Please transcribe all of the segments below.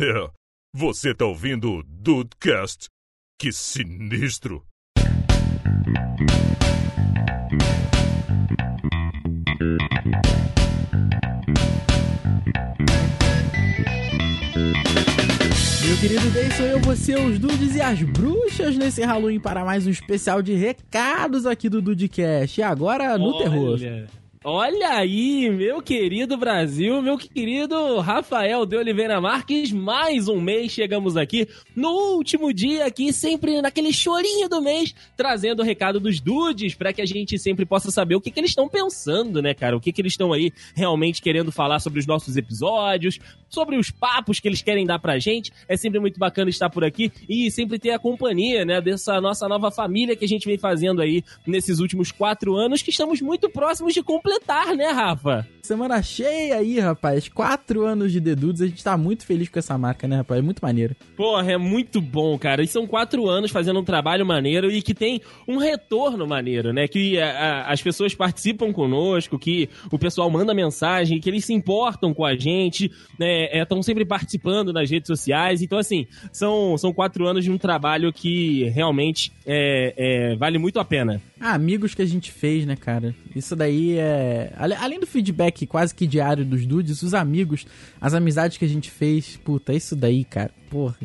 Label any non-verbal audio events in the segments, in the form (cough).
É, você tá ouvindo o Dudecast? Que sinistro! Meu querido Day, sou eu, você, os dudes e as bruxas nesse Halloween para mais um especial de recados aqui do Dudecast. E agora no Olha. terror. Olha aí, meu querido Brasil, meu querido Rafael de Oliveira Marques, mais um mês chegamos aqui, no último dia aqui, sempre naquele chorinho do mês, trazendo o recado dos dudes, para que a gente sempre possa saber o que, que eles estão pensando, né, cara? O que, que eles estão aí realmente querendo falar sobre os nossos episódios, sobre os papos que eles querem dar pra gente. É sempre muito bacana estar por aqui e sempre ter a companhia, né, dessa nossa nova família que a gente vem fazendo aí nesses últimos quatro anos, que estamos muito próximos de completar, né, Rafa? Semana cheia aí, rapaz. Quatro anos de Dedudes. A gente tá muito feliz com essa marca, né, rapaz? É muito maneiro. Porra, é muito bom, cara. E são quatro anos fazendo um trabalho maneiro e que tem um retorno maneiro, né? Que a- a- as pessoas participam conosco, que o pessoal manda mensagem, que eles se importam com a gente, né? Estão sempre participando nas redes sociais. Então, assim, são, são quatro anos de um trabalho que realmente é, é, vale muito a pena. Ah, amigos que a gente fez, né, cara? Isso daí é. Além do feedback quase que diário dos dudes, os amigos, as amizades que a gente fez, puta, isso daí, cara, porra.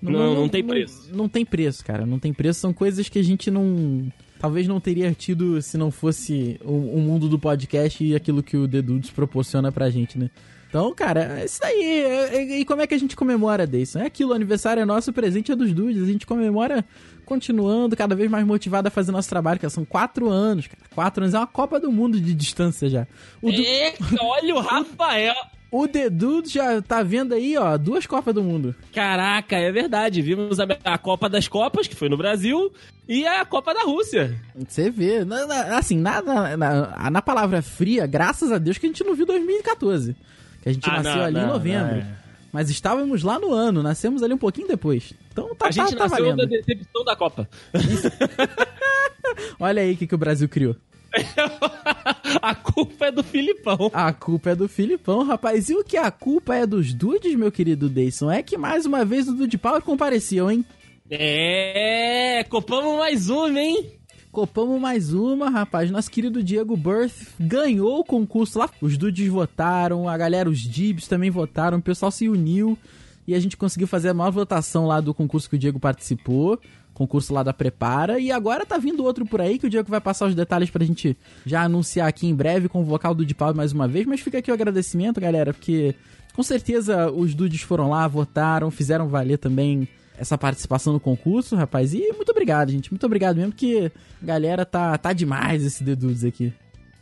Não, não tem preço. Não, tem preço, cara. Não tem preço. São coisas que a gente não. Talvez não teria tido se não fosse o, o mundo do podcast e aquilo que o The Dudes proporciona pra gente, né? Então, cara, é isso daí. É- é- E como é que a gente comemora, Deison? É aquilo, o aniversário é nosso, o presente é dos dudes. A gente comemora continuando, cada vez mais motivado a fazer nosso trabalho, que são quatro anos, cara. Quatro anos é uma Copa do Mundo de distância já. O, du- Eita, olha o Rafael! (laughs) o Dudes já tá vendo aí, ó, duas Copas do Mundo. Caraca, é verdade. Vimos a, a Copa das Copas, que foi no Brasil, e a Copa da Rússia. Você vê, na- na- assim, na, na, na palavra fria, graças a Deus que a gente não viu 2014. Que a gente Ah, nasceu não, ali em não, novembro. é. Mas estávamos lá no ano, nascemos ali um pouquinho depois. Então tá, a gente tá, tá nasceu da valendo. decepção da Copa. (laughs) Olha aí o que, que o Brasil criou. (laughs) a culpa é do Filipão. A culpa é do Filipão, rapaz. E o que a culpa é dos dudes, meu querido Deison? É que mais uma vez o Dude Power compareceu, hein? É, copamos mais uma, hein? Copamos mais uma, rapaz. Nosso querido Diego Birth ganhou o concurso lá. Os dudes votaram, a galera, os Dibs também votaram, o pessoal se uniu e a gente conseguiu fazer a maior votação lá do concurso que o Diego participou. Concurso lá da Prepara. E agora tá vindo outro por aí que o Diego vai passar os detalhes pra gente já anunciar aqui em breve com o do Power mais uma vez. Mas fica aqui o agradecimento, galera, porque com certeza os dudes foram lá, votaram, fizeram valer também essa participação no concurso, rapaz. E muito obrigado, gente. Muito obrigado mesmo, porque a galera tá, tá demais esse Dedudes aqui.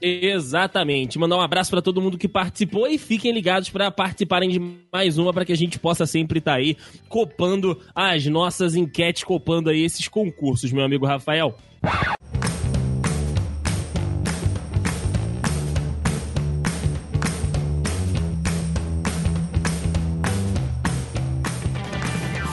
Exatamente. Mandar um abraço pra todo mundo que participou e fiquem ligados pra participarem de mais uma para que a gente possa sempre estar aí copando as nossas enquetes, copando aí esses concursos, meu amigo Rafael.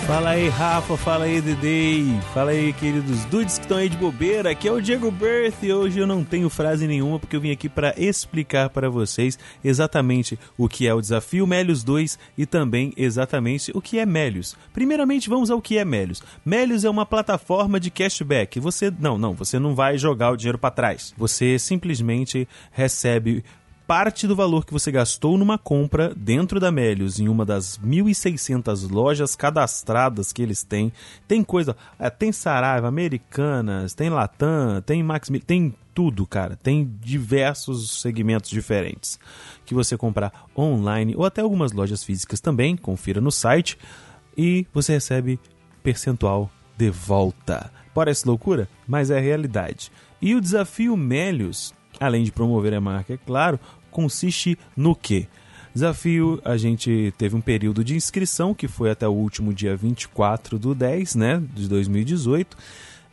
Fala aí, Rafa, fala aí, Dedei, fala aí, queridos dudes que estão aí de bobeira. Aqui é o Diego Birth e hoje eu não tenho frase nenhuma porque eu vim aqui para explicar para vocês exatamente o que é o desafio Melios 2 e também exatamente o que é Melios. Primeiramente, vamos ao que é Melios. Melios é uma plataforma de cashback. Você não, não, você não vai jogar o dinheiro para trás. Você simplesmente recebe parte do valor que você gastou numa compra dentro da Melios, em uma das 1.600 lojas cadastradas que eles têm. Tem coisa, é, tem Saraiva, Americanas, tem Latam, tem Max, tem tudo, cara. Tem diversos segmentos diferentes que você comprar online ou até algumas lojas físicas também. Confira no site e você recebe percentual de volta. Parece loucura, mas é realidade. E o desafio Melios, além de promover a marca, é claro, consiste no quê? Desafio, a gente teve um período de inscrição que foi até o último dia 24 do 10, né, de 2018.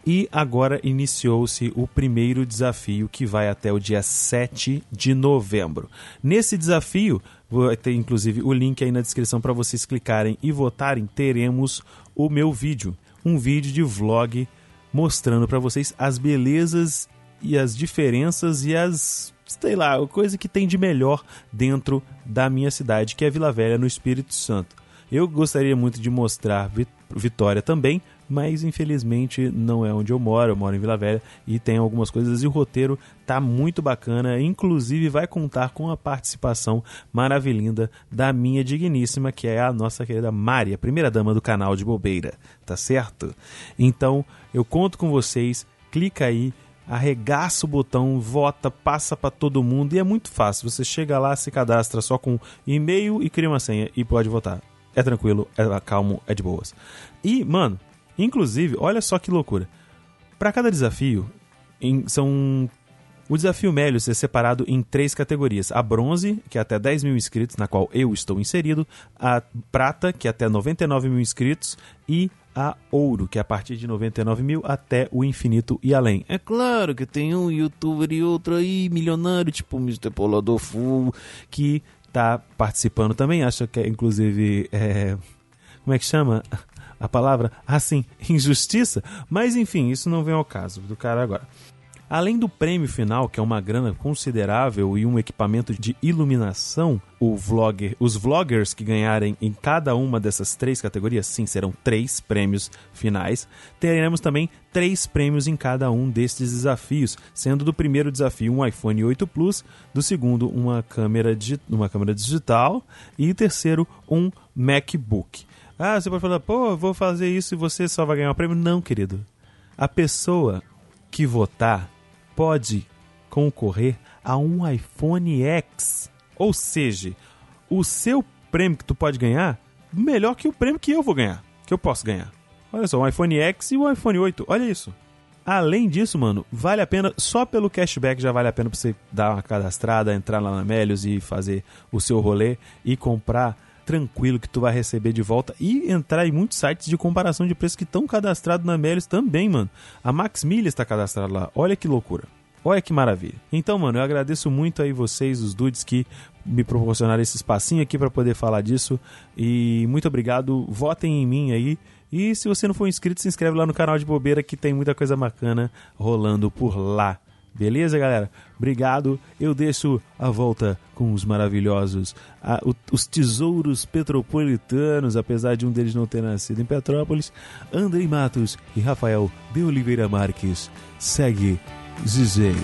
E agora iniciou-se o primeiro desafio que vai até o dia 7 de novembro. Nesse desafio, vai ter inclusive o link aí na descrição para vocês clicarem e votarem. Teremos o meu vídeo, um vídeo de vlog mostrando para vocês as belezas e as diferenças e as, sei lá, a coisa que tem de melhor dentro da minha cidade, que é Vila Velha, no Espírito Santo. Eu gostaria muito de mostrar Vitória também, mas infelizmente não é onde eu moro, eu moro em Vila Velha e tem algumas coisas e o roteiro tá muito bacana, inclusive vai contar com a participação maravilhinda da minha digníssima, que é a nossa querida Mari, a primeira dama do canal de Bobeira, tá certo? Então, eu conto com vocês, clica aí, arregaça o botão, vota, passa para todo mundo e é muito fácil. Você chega lá, se cadastra só com e-mail e cria uma senha e pode votar. É tranquilo, é calmo, é de boas. E, mano, inclusive, olha só que loucura. Para cada desafio, em, são o desafio Melios é separado em três categorias: a bronze, que é até 10 mil inscritos, na qual eu estou inserido, a prata, que é até 99 mil inscritos, e a ouro, que é a partir de 99 mil até o infinito e além. É claro que tem um youtuber e outro aí, milionário, tipo o Mr. Polador que tá participando também. Acho que é, inclusive, é... como é que chama? A palavra, assim, injustiça, mas enfim, isso não vem ao caso do cara agora. Além do prêmio final, que é uma grana considerável e um equipamento de iluminação, vlogger, os vloggers que ganharem em cada uma dessas três categorias, sim, serão três prêmios finais. Teremos também três prêmios em cada um destes desafios, sendo do primeiro desafio um iPhone 8 Plus, do segundo uma câmera, uma câmera digital e o terceiro um MacBook. Ah, você pode falar, pô, vou fazer isso e você só vai ganhar um prêmio? Não, querido. A pessoa que votar pode concorrer a um iPhone X. Ou seja, o seu prêmio que tu pode ganhar, melhor que o prêmio que eu vou ganhar, que eu posso ganhar. Olha só, um iPhone X e um iPhone 8. Olha isso. Além disso, mano, vale a pena, só pelo cashback já vale a pena pra você dar uma cadastrada, entrar lá na Melios e fazer o seu rolê e comprar tranquilo que tu vai receber de volta e entrar em muitos sites de comparação de preço que estão cadastrados na Melios também, mano. A Max Milha está cadastrada lá. Olha que loucura. Olha que maravilha. Então, mano, eu agradeço muito aí vocês, os dudes que me proporcionaram esse espacinho aqui para poder falar disso. E muito obrigado. Votem em mim aí. E se você não for inscrito, se inscreve lá no canal de Bobeira que tem muita coisa bacana rolando por lá. Beleza, galera? Obrigado. Eu deixo a volta com os maravilhosos, a, o, os tesouros petropolitanos, apesar de um deles não ter nascido em Petrópolis, Andrei Matos e Rafael de Oliveira Marques. Segue Zizei.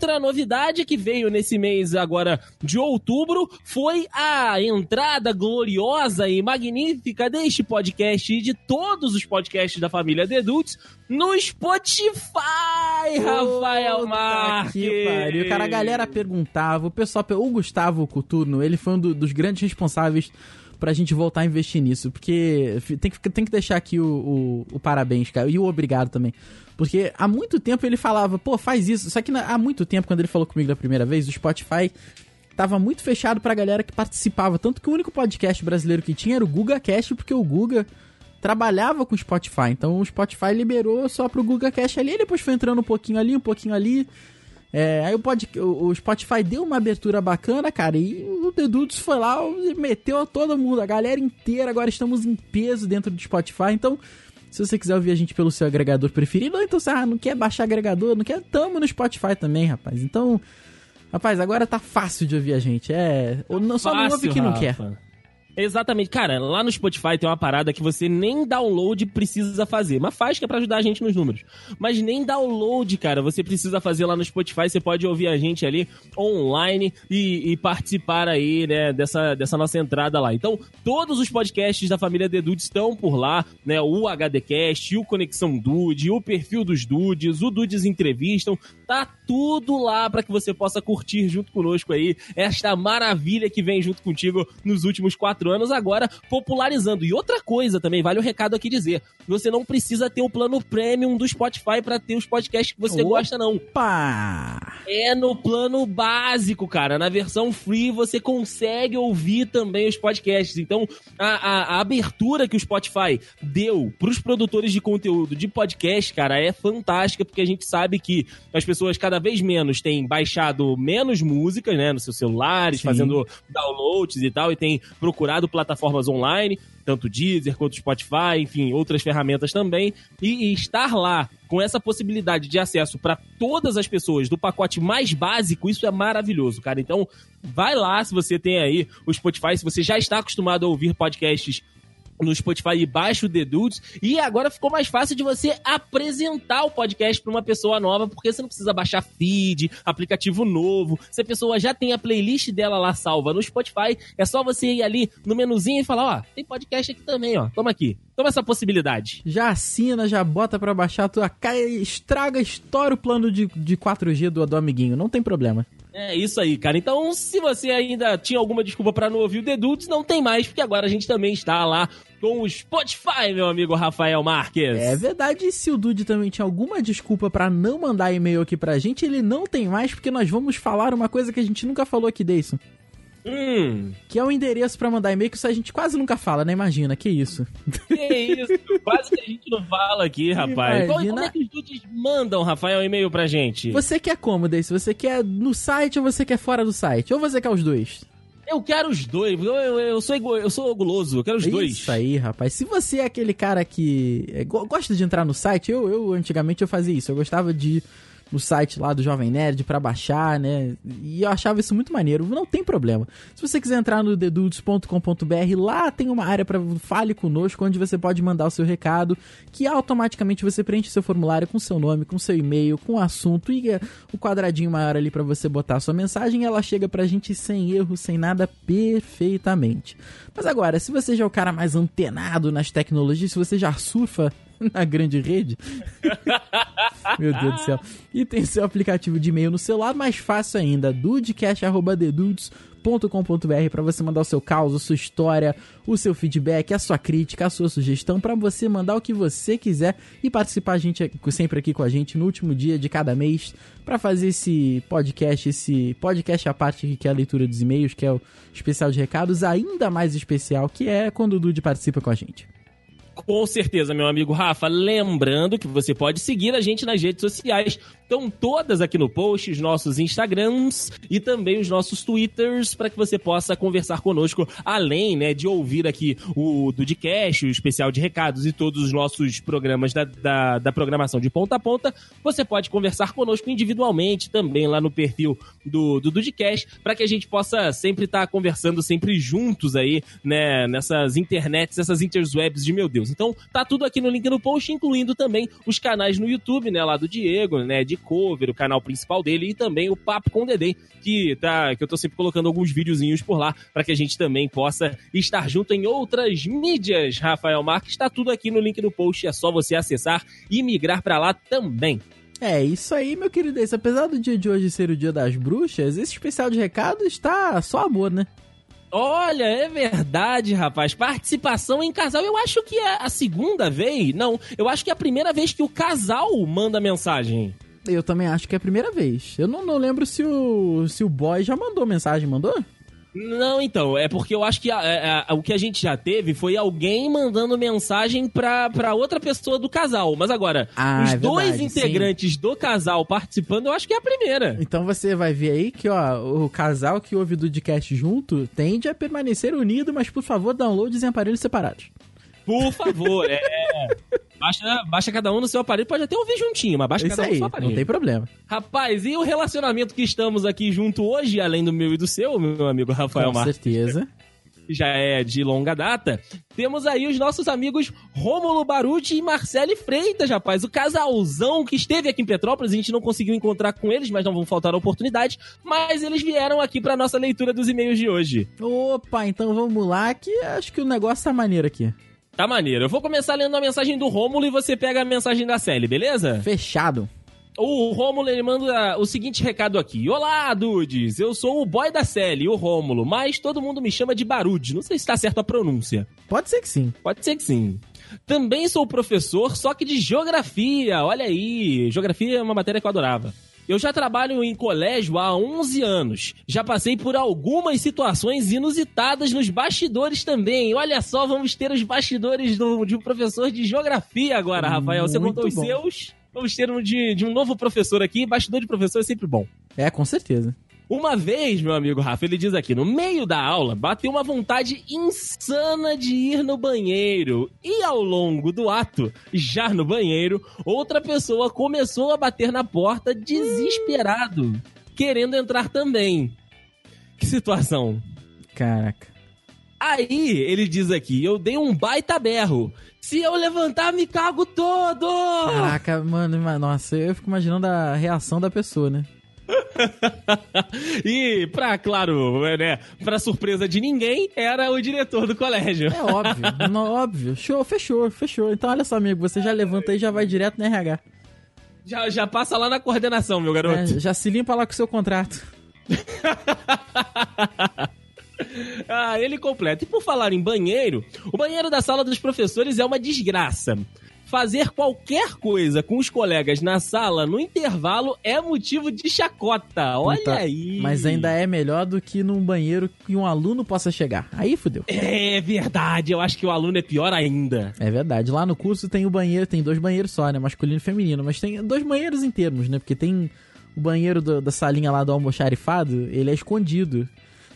Outra novidade que veio nesse mês agora de outubro foi a entrada gloriosa e magnífica deste podcast e de todos os podcasts da família The Adults no Spotify, Rafael Marques. Que pariu. Cara, a galera perguntava, o pessoal, o Gustavo Coturno, ele foi um do, dos grandes responsáveis pra gente voltar a investir nisso. Porque tem que, tem que deixar aqui o, o, o parabéns, cara, e o obrigado também. Porque há muito tempo ele falava, pô, faz isso. Só que há muito tempo, quando ele falou comigo da primeira vez, o Spotify tava muito fechado pra galera que participava. Tanto que o único podcast brasileiro que tinha era o Guga Cast, porque o Guga trabalhava com o Spotify. Então o Spotify liberou só pro Guga Cast ali, e depois foi entrando um pouquinho ali, um pouquinho ali. É, aí o, pod, o, Spotify deu uma abertura bacana, cara, e o The Dudes foi lá e meteu a todo mundo, a galera inteira. Agora estamos em peso dentro do Spotify, então. Se você quiser ouvir a gente pelo seu agregador preferido, ou então você ah, não quer baixar agregador, não quer, tamo no Spotify também, rapaz. Então, rapaz, agora tá fácil de ouvir a gente. É, não, só fácil, não ouve que Rafa. não quer. Exatamente. Cara, lá no Spotify tem uma parada que você nem download precisa fazer. Mas faz que é pra ajudar a gente nos números. Mas nem download, cara, você precisa fazer lá no Spotify. Você pode ouvir a gente ali online e, e participar aí, né, dessa, dessa nossa entrada lá. Então, todos os podcasts da família The Dudes estão por lá, né? O HDcast, o Conexão Dude, o perfil dos Dudes, o Dudes Entrevistam. Tá tudo lá para que você possa curtir junto conosco aí esta maravilha que vem junto contigo nos últimos quatro anos, agora popularizando. E outra coisa também, vale o recado aqui dizer: você não precisa ter o plano premium do Spotify para ter os podcasts que você Opa! gosta, não. Pá! É no plano básico, cara. Na versão free você consegue ouvir também os podcasts. Então, a, a- a abertura que o Spotify deu pros produtores de conteúdo de podcast, cara, é fantástica, porque a gente sabe que as pessoas cada vez menos têm baixado menos músicas, né, nos seus celulares, Sim. fazendo downloads e tal, e procurado procurado plataformas online, tanto Deezer quanto Spotify, enfim, outras ferramentas também, e, e estar lá com essa possibilidade de acesso para todas as pessoas do pacote mais básico, isso é maravilhoso, cara. Então, vai lá se você tem aí o Spotify, se você já está acostumado a ouvir podcasts no Spotify e baixa o The Dudes. E agora ficou mais fácil de você apresentar o podcast para uma pessoa nova, porque você não precisa baixar feed, aplicativo novo. Se a pessoa já tem a playlist dela lá salva no Spotify, é só você ir ali no menuzinho e falar: ó, tem podcast aqui também, ó. Toma aqui. Toma essa possibilidade. Já assina, já bota pra baixar a tua estraga, estoura o plano de, de 4G do, do amiguinho, não tem problema. É isso aí, cara. Então, se você ainda tinha alguma desculpa para não ouvir o The Dudes, não tem mais, porque agora a gente também está lá com o Spotify, meu amigo Rafael Marques. É verdade, e se o Dude também tinha alguma desculpa para não mandar e-mail aqui pra gente, ele não tem mais, porque nós vamos falar uma coisa que a gente nunca falou aqui, Deison. Hum. Que é o endereço para mandar e-mail, que isso a gente quase nunca fala, né? Imagina, que isso. Que isso, quase que a gente não fala aqui, rapaz. Imagina... Como é que os dudes mandam, Rafael, e-mail pra gente? Você quer como, Deison? Você quer no site ou você quer fora do site? Ou você quer os dois? Eu quero os dois. Eu, eu, sou, eu sou guloso, eu quero os Isso dois. Isso aí, rapaz. Se você é aquele cara que é, gosta de entrar no site, eu, eu antigamente eu fazia isso. Eu gostava de no site lá do Jovem Nerd para baixar, né? E eu achava isso muito maneiro. Não tem problema. Se você quiser entrar no dedudes.com.br, lá tem uma área para fale conosco, onde você pode mandar o seu recado, que automaticamente você preenche seu formulário com seu nome, com seu e-mail, com o assunto e é o quadradinho maior ali para você botar a sua mensagem, ela chega pra gente sem erro, sem nada, perfeitamente. Mas agora, se você já é o cara mais antenado nas tecnologias, se você já surfa (laughs) na grande rede. (laughs) Meu Deus do céu. E tem seu aplicativo de e-mail no celular, mais fácil ainda, dudecast.dedudes.com.br para você mandar o seu caos, a sua história, o seu feedback, a sua crítica, a sua sugestão, para você mandar o que você quiser e participar a gente sempre aqui com a gente no último dia de cada mês para fazer esse podcast, esse podcast à parte que é a leitura dos e-mails, que é o especial de recados, ainda mais especial, que é quando o Dude participa com a gente. Com certeza, meu amigo Rafa. Lembrando que você pode seguir a gente nas redes sociais. Estão todas aqui no post, os nossos Instagrams e também os nossos Twitters, para que você possa conversar conosco, além né, de ouvir aqui o Dudcast, o especial de recados e todos os nossos programas da, da, da programação de ponta a ponta. Você pode conversar conosco individualmente também lá no perfil do, do Dudcast, para que a gente possa sempre estar tá conversando sempre juntos aí, né, nessas internets, essas interwebs de meu Deus. Então, tá tudo aqui no link no post, incluindo também os canais no YouTube, né, lá do Diego, né, de cover, o canal principal dele e também o Papo com o Dedê, que tá que eu tô sempre colocando alguns videozinhos por lá para que a gente também possa estar junto em outras mídias. Rafael Marques está tudo aqui no link do post, é só você acessar e migrar para lá também. É, isso aí, meu querido. Apesar do dia de hoje ser o dia das bruxas, esse especial de recado está só amor, né? Olha, é verdade, rapaz. Participação em casal. Eu acho que é a segunda vez. Não, eu acho que é a primeira vez que o casal manda mensagem. Eu também acho que é a primeira vez. Eu não, não lembro se o, se o boy já mandou mensagem, mandou? Não, então, é porque eu acho que a, a, a, o que a gente já teve foi alguém mandando mensagem pra, pra outra pessoa do casal. Mas agora, ah, os é dois verdade, integrantes sim. do casal participando, eu acho que é a primeira. Então você vai ver aí que, ó, o casal que ouve o Dudcast junto tende a permanecer unido, mas por favor, downloads em aparelhos separados. Por favor, é. (laughs) Baixa, baixa cada um no seu aparelho, pode até ouvir juntinho, mas baixa Isso cada um aí, no seu aparelho. não tem problema. Rapaz, e o relacionamento que estamos aqui junto hoje, além do meu e do seu, meu amigo Rafael Com Marques, certeza. que já é de longa data, temos aí os nossos amigos Rômulo Baruti e Marcele Freitas, rapaz. O casalzão que esteve aqui em Petrópolis, a gente não conseguiu encontrar com eles, mas não vão faltar a oportunidade. Mas eles vieram aqui para nossa leitura dos e-mails de hoje. Opa, então vamos lá, que acho que o negócio tá maneiro aqui. Tá maneiro. Eu vou começar lendo a mensagem do Rômulo e você pega a mensagem da Sally, beleza? Fechado. O Rômulo ele manda o seguinte recado aqui: Olá, dudes! Eu sou o boy da Sally, o Rômulo, mas todo mundo me chama de Barude. Não sei se tá certo a pronúncia. Pode ser que sim. Pode ser que sim. Também sou professor, só que de geografia. Olha aí, geografia é uma matéria que eu adorava. Eu já trabalho em colégio há 11 anos. Já passei por algumas situações inusitadas nos bastidores também. Olha só, vamos ter os bastidores do, de um professor de geografia agora, Rafael. Você Muito contou os bom. seus? Vamos ter um de, de um novo professor aqui. Bastidor de professor é sempre bom. É, com certeza. Uma vez, meu amigo Rafa, ele diz aqui, no meio da aula, bateu uma vontade insana de ir no banheiro. E ao longo do ato, já no banheiro, outra pessoa começou a bater na porta desesperado, querendo entrar também. Que situação. Caraca. Aí, ele diz aqui, eu dei um baita berro. Se eu levantar, me cago todo! Caraca, mano, nossa, eu fico imaginando a reação da pessoa, né? (laughs) e, pra, claro, né, pra surpresa de ninguém, era o diretor do colégio. É óbvio, (laughs) não, óbvio. Show, fechou, fechou. Então olha só, amigo, você já levanta e já vai direto no RH. Já, já passa lá na coordenação, meu garoto. É, já se limpa lá com o seu contrato. (laughs) Ah, ele completa. E por falar em banheiro, o banheiro da sala dos professores é uma desgraça. Fazer qualquer coisa com os colegas na sala no intervalo é motivo de chacota. Olha Puta, aí. Mas ainda é melhor do que num banheiro que um aluno possa chegar. Aí fudeu. É verdade, eu acho que o aluno é pior ainda. É verdade. Lá no curso tem o banheiro, tem dois banheiros só, né? Masculino e feminino. Mas tem dois banheiros em termos, né? Porque tem o banheiro do- da salinha lá do almoxarifado, ele é escondido.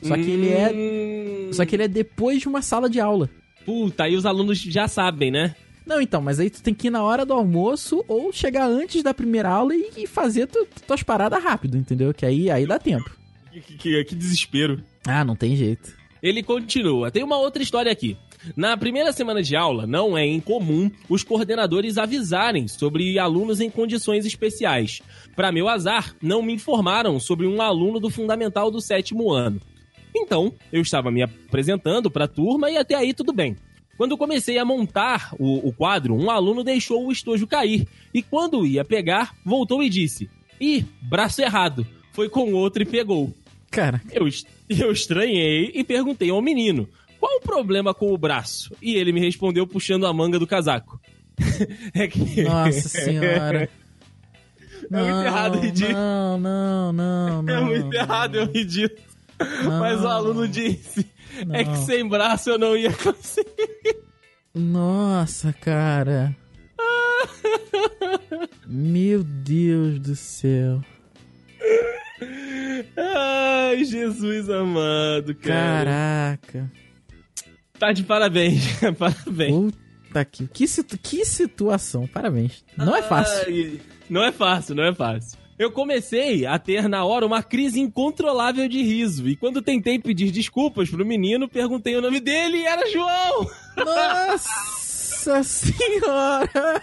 Só que ele é. Hum, Só que ele é depois de uma sala de aula. Puta, aí os alunos já sabem, né? Não, então, mas aí tu tem que ir na hora do almoço ou chegar antes da primeira aula e, e fazer tu, tuas paradas rápido, entendeu? Que aí, aí dá tempo. Que, que- que desespero. Ah, não tem jeito. Ele continua. Tem uma outra história aqui. Na primeira semana de aula, não é incomum os coordenadores avisarem sobre alunos em condições especiais. Para meu azar, não me informaram sobre um aluno do fundamental do sétimo ano. Então, eu estava me apresentando para a turma e até aí tudo bem. Quando comecei a montar o, o quadro, um aluno deixou o estojo cair e quando ia pegar, voltou e disse: Ih, braço errado. Foi com outro e pegou. Cara, Eu, eu estranhei e perguntei ao menino: qual o problema com o braço? E ele me respondeu puxando a manga do casaco. (laughs) é que. nossa (laughs) senhora. É muito errado, Didi. Não, não, não, não. É muito errado, eu ri disso. Mas o aluno disse: é que sem braço eu não ia conseguir. Nossa, cara. Meu Deus do céu. Ai, Jesus amado, cara. Caraca. Tá de parabéns. (laughs) parabéns. Puta que. Que, situ- que situação. Parabéns. Não é fácil. Não é fácil, não é fácil. Eu comecei a ter na hora uma crise incontrolável de riso. E quando tentei pedir desculpas pro menino, perguntei o nome dele e era João! Nossa senhora!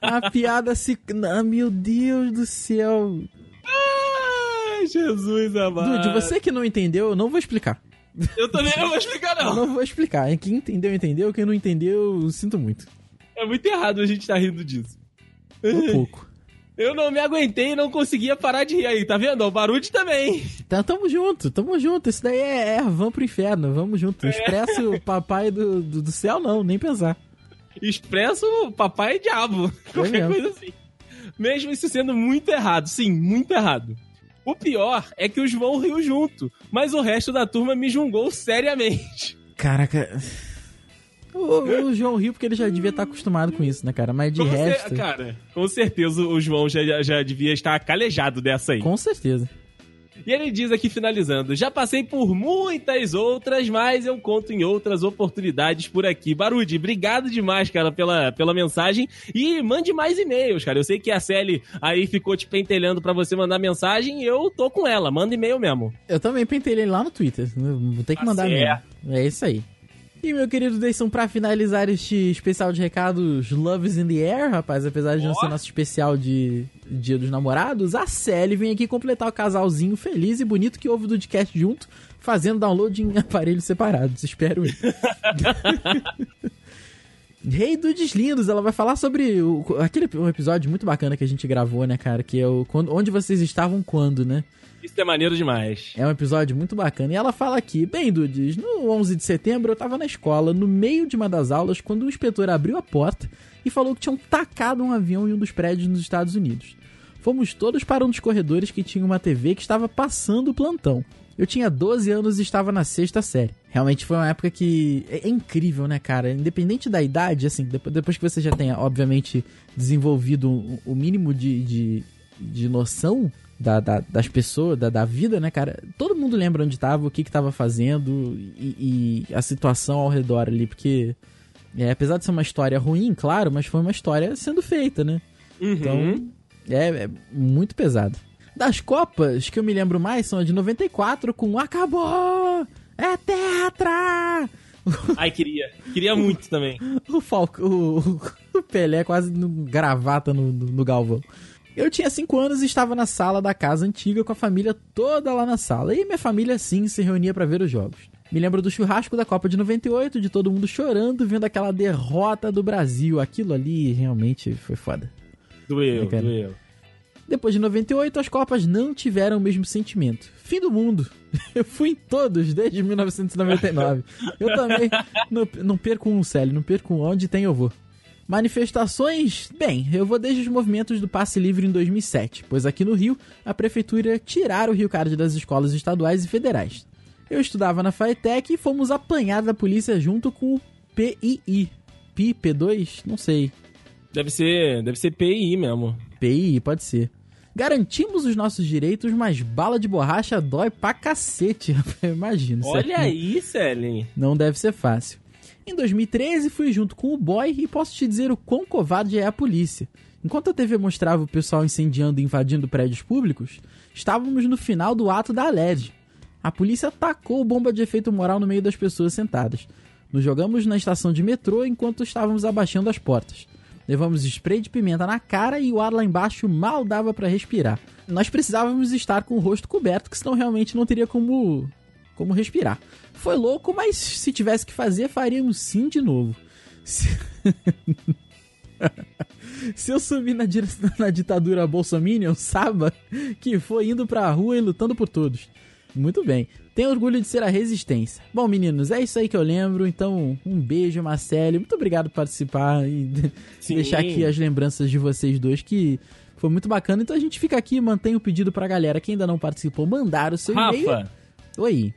A piada se. Ah, meu Deus do céu. Ai, Jesus amado. Dude, você que não entendeu, eu não vou explicar. Eu também não vou explicar, Eu não. não vou explicar. Quem entendeu, entendeu. Quem não entendeu, eu sinto muito. É muito errado a gente estar rindo disso. Um pouco. Eu não me aguentei e não conseguia parar de rir aí, tá vendo? O Baruch também. Então tamo junto, tamo junto. Isso daí é, é vamos pro inferno, vamos junto. Expresso papai do, do, do céu, não, nem pensar. Expresso papai diabo. Qualquer mesmo. coisa assim. Mesmo isso sendo muito errado, sim, muito errado. O pior é que o João riu junto, mas o resto da turma me julgou seriamente. Caraca. O, o João riu porque ele já devia estar acostumado com isso, né, cara? Mas de Com resto. Cara, com certeza o João já, já- devia estar calejado dessa aí. Com certeza. E ele diz aqui finalizando: Já passei por muitas outras, mas eu conto em outras oportunidades por aqui. Barude, obrigado demais, cara, pela, pela mensagem. E mande mais e-mails, cara. Eu sei que a Sally aí ficou te pentelhando pra você mandar mensagem e eu tô com ela. Manda e-mail mesmo. Eu também pentei ele lá no Twitter. Vou ter que Tá mandar certo. mesmo. É isso aí. E, meu querido Deison, pra finalizar este especial de recados Loves in the Air, rapaz, apesar de não Ó. ser nosso especial de Dia dos Namorados, a Sally vem aqui completar o casalzinho feliz e bonito que ouve o Dudcast junto, fazendo download em (laughs) aparelhos separados. Espero. (laughs) Rei Dudes Lindos, ela vai falar sobre o, aquele um episódio muito bacana que a gente gravou, né, cara? Que é o quando, Onde Vocês Estavam Quando, né? Isso é maneiro demais. É um episódio muito bacana. E ela fala aqui: Bem, Dudes, no 11 de setembro eu tava na escola, no meio de uma das aulas, quando o inspetor abriu a porta e falou que tinham tacado um avião em um dos prédios nos Estados Unidos. Fomos todos para um dos corredores que tinha uma TV que estava passando o plantão. Eu tinha 12 anos e estava na sexta série. Realmente foi uma época que. É, é incrível, né, cara? Independente da idade, assim, depois, que você já tenha, obviamente, desenvolvido o, o mínimo de, de de noção da, da- das pessoas, da, da vida, né, cara? Todo mundo lembra onde tava, o que que tava fazendo e, e a situação ao redor ali, porque é, apesar de ser uma história ruim, claro, mas foi uma história sendo feita, né? Uhum. Então, é, é muito pesado. Das Copas que eu me lembro mais são a de 94 com Acabou! É tetra! Ai, queria. Queria muito também. (laughs) O Falco, o, o Pelé quase no gravata no, no, no Galvão. Eu tinha 5 anos e estava na sala da casa antiga com a família toda lá na sala. E minha família, sim, se reunia para ver os jogos. Me lembro do churrasco da Copa de 98, de todo mundo chorando, vendo aquela derrota do Brasil. Aquilo ali realmente foi foda. Doeu, É, doeu. Depois de 98, as Copas não tiveram o mesmo sentimento. Fim do mundo. Eu fui em todos desde 1999. Eu também não, não perco um, Célio, não perco um. Onde tem eu vou. Manifestações? Bem, eu vou desde os movimentos do passe livre em 2007, pois aqui no Rio, a prefeitura tirar o Rio Card das escolas estaduais e federais. Eu estudava na FAETEC e fomos apanhados da polícia junto com o PII. PI, P2? Não sei. Deve ser, deve ser PI mesmo. PI, pode ser. Garantimos os nossos direitos, mas bala de borracha dói pra cacete. (laughs) Imagina. isso Olha aqui aí, Selen. Não deve ser fácil. Em 2013, fui junto com o boy e posso te dizer o quão covarde é a polícia. Enquanto a TV mostrava o pessoal incendiando e invadindo prédios públicos, estávamos no final do ato da LED. A polícia tacou bomba de efeito moral no meio das pessoas sentadas. Nos jogamos na estação de metrô enquanto estávamos abaixando as portas. Levamos spray de pimenta na cara e o ar lá embaixo mal dava para respirar. Nós precisávamos estar com o rosto coberto, que senão realmente não teria como como respirar. Foi louco, mas se tivesse que fazer, faríamos sim de novo. Se, (laughs) se eu sumir na, (laughs) na ditadura Bolsominion, saiba que foi indo pra rua e lutando por todos. Muito bem. Tenho orgulho de ser a resistência. Bom, meninos, é isso aí que eu lembro. Então, um beijo, Marcelo. Muito obrigado por participar e (laughs) Sim. deixar aqui as lembranças de vocês dois, que foi muito bacana. Então a gente fica aqui e mantém o pedido pra galera que ainda não participou, mandar o seu e-mail. Rafa, Oi.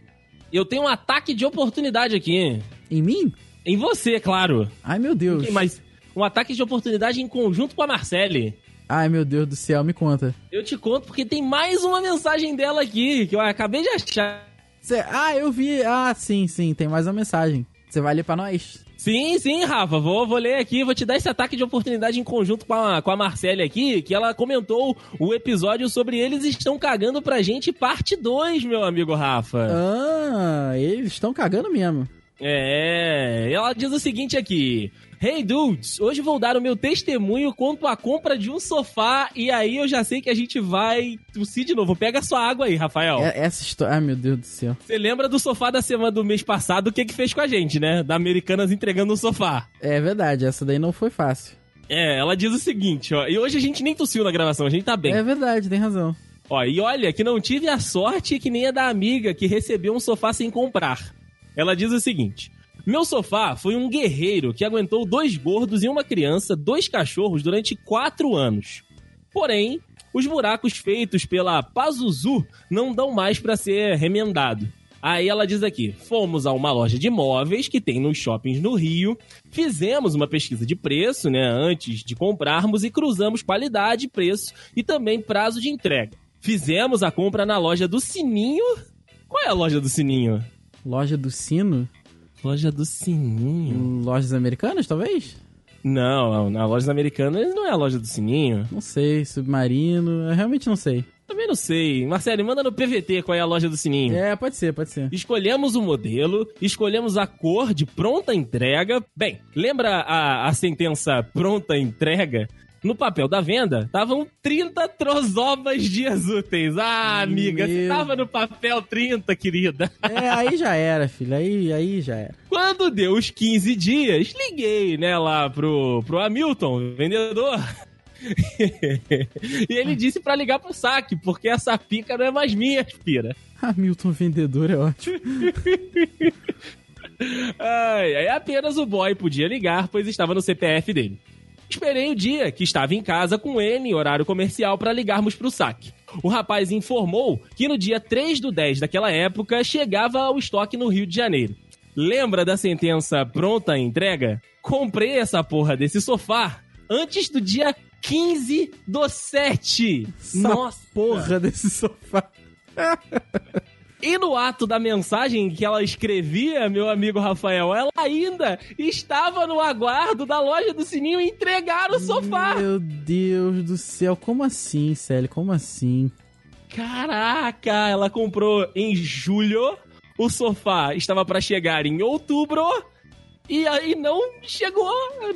eu tenho um ataque de oportunidade aqui. Em mim? Em você, claro. Ai, meu Deus. Mas um ataque de oportunidade em conjunto com a Marcele. Ai, meu Deus do céu, me conta. Eu te conto porque tem mais uma mensagem dela aqui, que eu acabei de achar. Cê- Ah, eu vi. Ah, sim, sim, tem mais uma mensagem. Você vai ler pra nós? Sim, sim, Rafa, vou, vou ler aqui, vou te dar esse ataque de oportunidade em conjunto com a, com a Marcele aqui, que ela comentou o episódio sobre eles estão cagando pra gente, parte 2, meu amigo Rafa. Ah, eles estão cagando mesmo. É, ela diz o seguinte aqui. Hey dudes, hoje vou dar o meu testemunho quanto à compra de um sofá e aí eu já sei que a gente vai tossir de novo. Pega sua água aí, Rafael. É- essa história. Ai, meu Deus do céu. Você lembra do sofá da semana do mês passado, o que que fez com a gente, né? Da Americanas entregando um sofá. É verdade, essa daí não foi fácil. É, ela diz o seguinte, ó. E hoje a gente nem tossiu na gravação, a gente tá bem. É verdade, tem razão. Ó, e olha que não tive a sorte que nem a da amiga que recebeu um sofá sem comprar. Ela diz o seguinte: Meu sofá foi um guerreiro que aguentou dois gordos e uma criança, dois cachorros durante quatro anos. Porém, os buracos feitos pela Pazuzu não dão mais pra ser remendado. Aí ela diz aqui: fomos a uma loja de móveis que tem nos shoppings no Rio, fizemos uma pesquisa de preço, né, antes de comprarmos e cruzamos qualidade, preço e também prazo de entrega. Fizemos a compra na loja do Sininho. Qual é a loja do Sininho? Loja do Sino? Loja do Sininho. Lojas americanas, talvez? Não, na loja americana não é a loja do Sininho. Não sei, Submarino. Eu realmente não sei. Também não sei. Marcelo, manda no PVT qual é a loja do Sininho. É, pode ser, pode ser. Escolhemos o modelo, escolhemos a cor de pronta entrega. Bem, lembra a, a sentença pronta entrega? No papel da venda, estavam 30 trozobas dias úteis. Ah, amiga, Meu. tava no papel 30, querida. É, aí já era, filho. Aí, aí já era. Quando deu os 15 dias, liguei, né, lá pro, pro Hamilton, vendedor. (laughs) e ele disse pra ligar pro saque, porque essa pica não é mais minha, aspira. Hamilton vendedor é ótimo. (laughs) Ai, aí apenas o boy podia ligar, pois estava no CPF dele. Esperei o dia que estava em casa com ele em horário comercial para ligarmos pro saque. O rapaz informou que no dia 3 do 10 daquela época chegava ao estoque no Rio de Janeiro. Lembra da sentença pronta entrega? Comprei essa porra desse sofá antes do dia 15 do 7. Essa Nossa. porra desse sofá. (laughs) E no ato da mensagem que ela escrevia, meu amigo Rafael, ela ainda estava no aguardo da loja do Sininho entregar o sofá. Meu Deus do céu, como assim, Célio? Como assim? Caraca, ela comprou em julho, o sofá estava para chegar em outubro e aí não chegou. Não,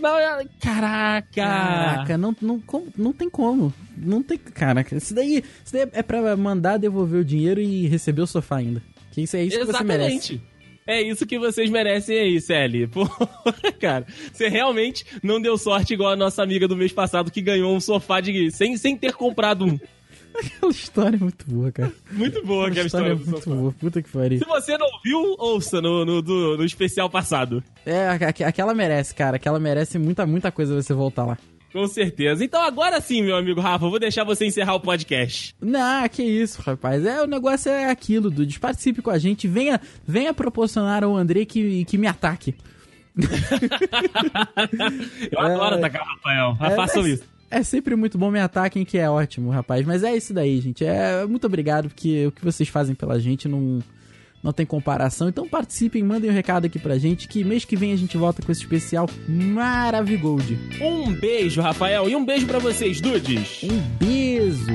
caraca. Caraca, não, não, não tem como. Não tem. Caraca, isso daí, isso daí é pra mandar devolver o dinheiro e receber o sofá ainda. Que isso é isso que você merece. Exatamente. É isso que vocês merecem aí, Sally. (laughs) Pô, cara, você realmente não deu sorte igual a nossa amiga do mês passado que ganhou um sofá de sem, sem ter comprado um. Aquela história é muito boa, cara. Muito boa aquela história história é muito boa. Puta que pariu. Se você não viu, ouça no, no, do- no especial passado. É, aqu- aquela merece, cara. Aquela merece muita, muita coisa você voltar lá. Com certeza. Então agora sim, meu amigo Rafa, eu vou deixar você encerrar o podcast. Não, que isso, rapaz. É, o negócio é aquilo, Dudes. Participe com a gente. Venha, venha proporcionar ao André que, que me ataque. (laughs) Eu adoro atacar o Rafael. É, Façam mas- isso. É sempre muito bom me ataquem, que é ótimo, rapaz. Mas é isso daí, gente. É muito obrigado, porque o que vocês fazem pela gente não, não tem comparação. Então participem, mandem um recado aqui pra gente, que mês que vem a gente volta com esse especial Maravigold. Um beijo, Rafael, e um beijo para vocês, dudes. Um beijo.